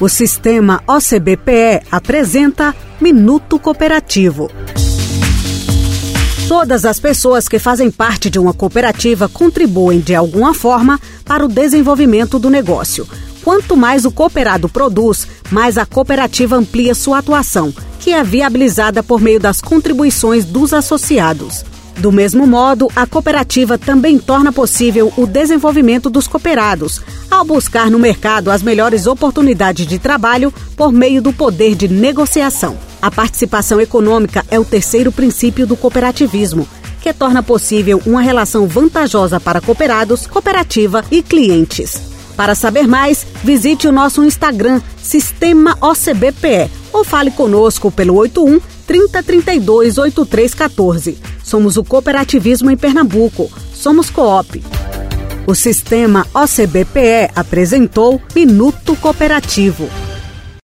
O sistema OCBPE apresenta Minuto Cooperativo. Todas as pessoas que fazem parte de uma cooperativa contribuem de alguma forma para o desenvolvimento do negócio. Quanto mais o cooperado produz, mais a cooperativa amplia sua atuação, que é viabilizada por meio das contribuições dos associados. Do mesmo modo, a cooperativa também torna possível o desenvolvimento dos cooperados, ao buscar no mercado as melhores oportunidades de trabalho por meio do poder de negociação. A participação econômica é o terceiro princípio do cooperativismo, que torna possível uma relação vantajosa para cooperados, cooperativa e clientes. Para saber mais, visite o nosso Instagram, Sistema OCBPE, ou fale conosco pelo 81 3032 8314. Somos o cooperativismo em Pernambuco. Somos Coop. O sistema OCBPE apresentou Minuto Cooperativo.